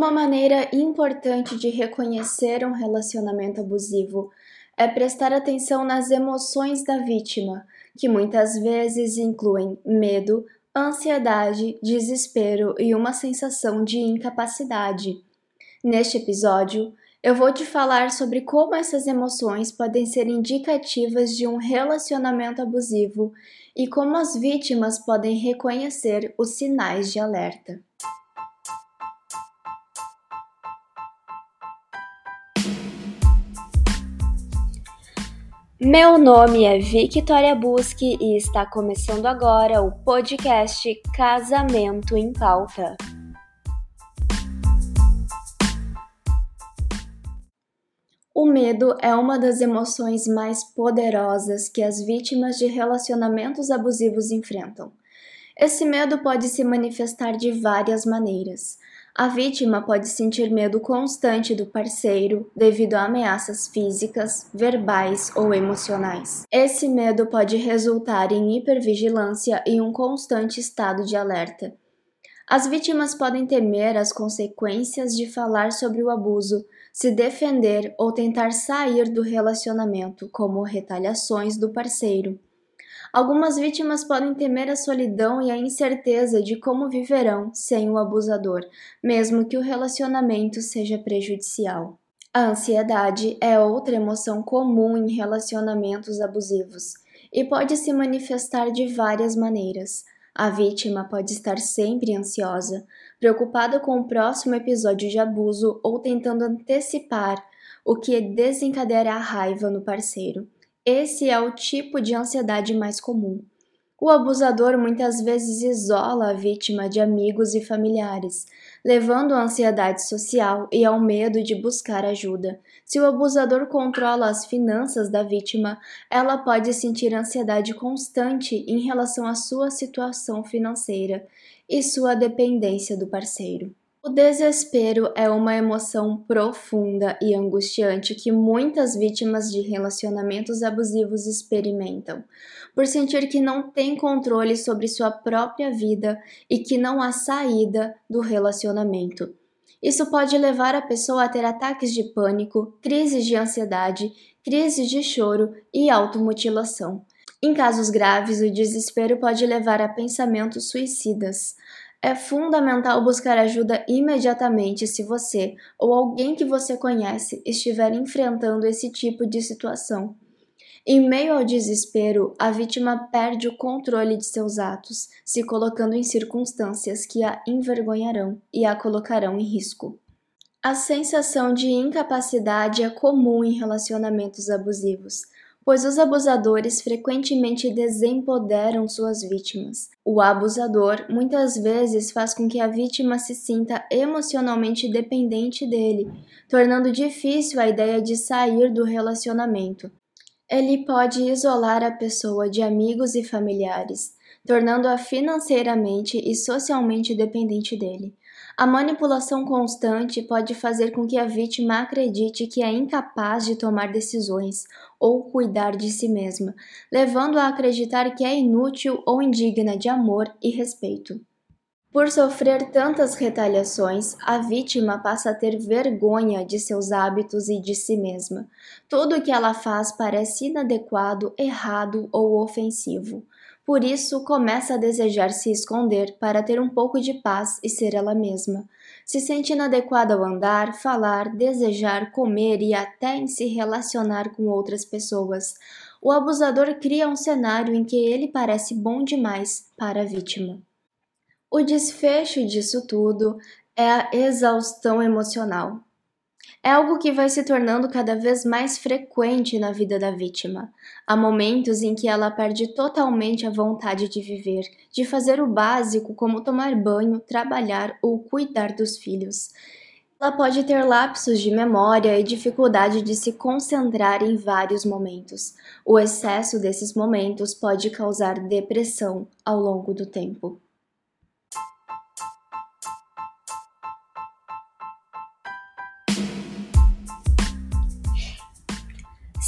Uma maneira importante de reconhecer um relacionamento abusivo é prestar atenção nas emoções da vítima, que muitas vezes incluem medo, ansiedade, desespero e uma sensação de incapacidade. Neste episódio, eu vou te falar sobre como essas emoções podem ser indicativas de um relacionamento abusivo e como as vítimas podem reconhecer os sinais de alerta. Meu nome é Victoria Busque e está começando agora o podcast Casamento em Pauta. O medo é uma das emoções mais poderosas que as vítimas de relacionamentos abusivos enfrentam. Esse medo pode se manifestar de várias maneiras. A vítima pode sentir medo constante do parceiro devido a ameaças físicas, verbais ou emocionais. Esse medo pode resultar em hipervigilância e um constante estado de alerta. As vítimas podem temer as consequências de falar sobre o abuso, se defender ou tentar sair do relacionamento, como retaliações do parceiro. Algumas vítimas podem temer a solidão e a incerteza de como viverão sem o abusador, mesmo que o relacionamento seja prejudicial. A ansiedade é outra emoção comum em relacionamentos abusivos e pode se manifestar de várias maneiras. A vítima pode estar sempre ansiosa, preocupada com o próximo episódio de abuso ou tentando antecipar o que desencadeará raiva no parceiro. Esse é o tipo de ansiedade mais comum. O abusador muitas vezes isola a vítima de amigos e familiares, levando à ansiedade social e ao medo de buscar ajuda. Se o abusador controla as finanças da vítima, ela pode sentir ansiedade constante em relação à sua situação financeira e sua dependência do parceiro. O desespero é uma emoção profunda e angustiante que muitas vítimas de relacionamentos abusivos experimentam, por sentir que não têm controle sobre sua própria vida e que não há saída do relacionamento. Isso pode levar a pessoa a ter ataques de pânico, crises de ansiedade, crises de choro e automutilação. Em casos graves, o desespero pode levar a pensamentos suicidas. É fundamental buscar ajuda imediatamente se você ou alguém que você conhece estiver enfrentando esse tipo de situação. Em meio ao desespero, a vítima perde o controle de seus atos, se colocando em circunstâncias que a envergonharão e a colocarão em risco. A sensação de incapacidade é comum em relacionamentos abusivos pois os abusadores frequentemente desempoderam suas vítimas. O abusador muitas vezes faz com que a vítima se sinta emocionalmente dependente dele, tornando difícil a ideia de sair do relacionamento. Ele pode isolar a pessoa de amigos e familiares, tornando-a financeiramente e socialmente dependente dele. A manipulação constante pode fazer com que a vítima acredite que é incapaz de tomar decisões ou cuidar de si mesma, levando-a a acreditar que é inútil ou indigna de amor e respeito. Por sofrer tantas retaliações, a vítima passa a ter vergonha de seus hábitos e de si mesma. Tudo o que ela faz parece inadequado, errado ou ofensivo. Por isso, começa a desejar se esconder para ter um pouco de paz e ser ela mesma. Se sente inadequada ao andar, falar, desejar, comer e até em se relacionar com outras pessoas. O abusador cria um cenário em que ele parece bom demais para a vítima. O desfecho disso tudo é a exaustão emocional. É algo que vai se tornando cada vez mais frequente na vida da vítima. Há momentos em que ela perde totalmente a vontade de viver, de fazer o básico como tomar banho, trabalhar ou cuidar dos filhos. Ela pode ter lapsos de memória e dificuldade de se concentrar em vários momentos. O excesso desses momentos pode causar depressão ao longo do tempo.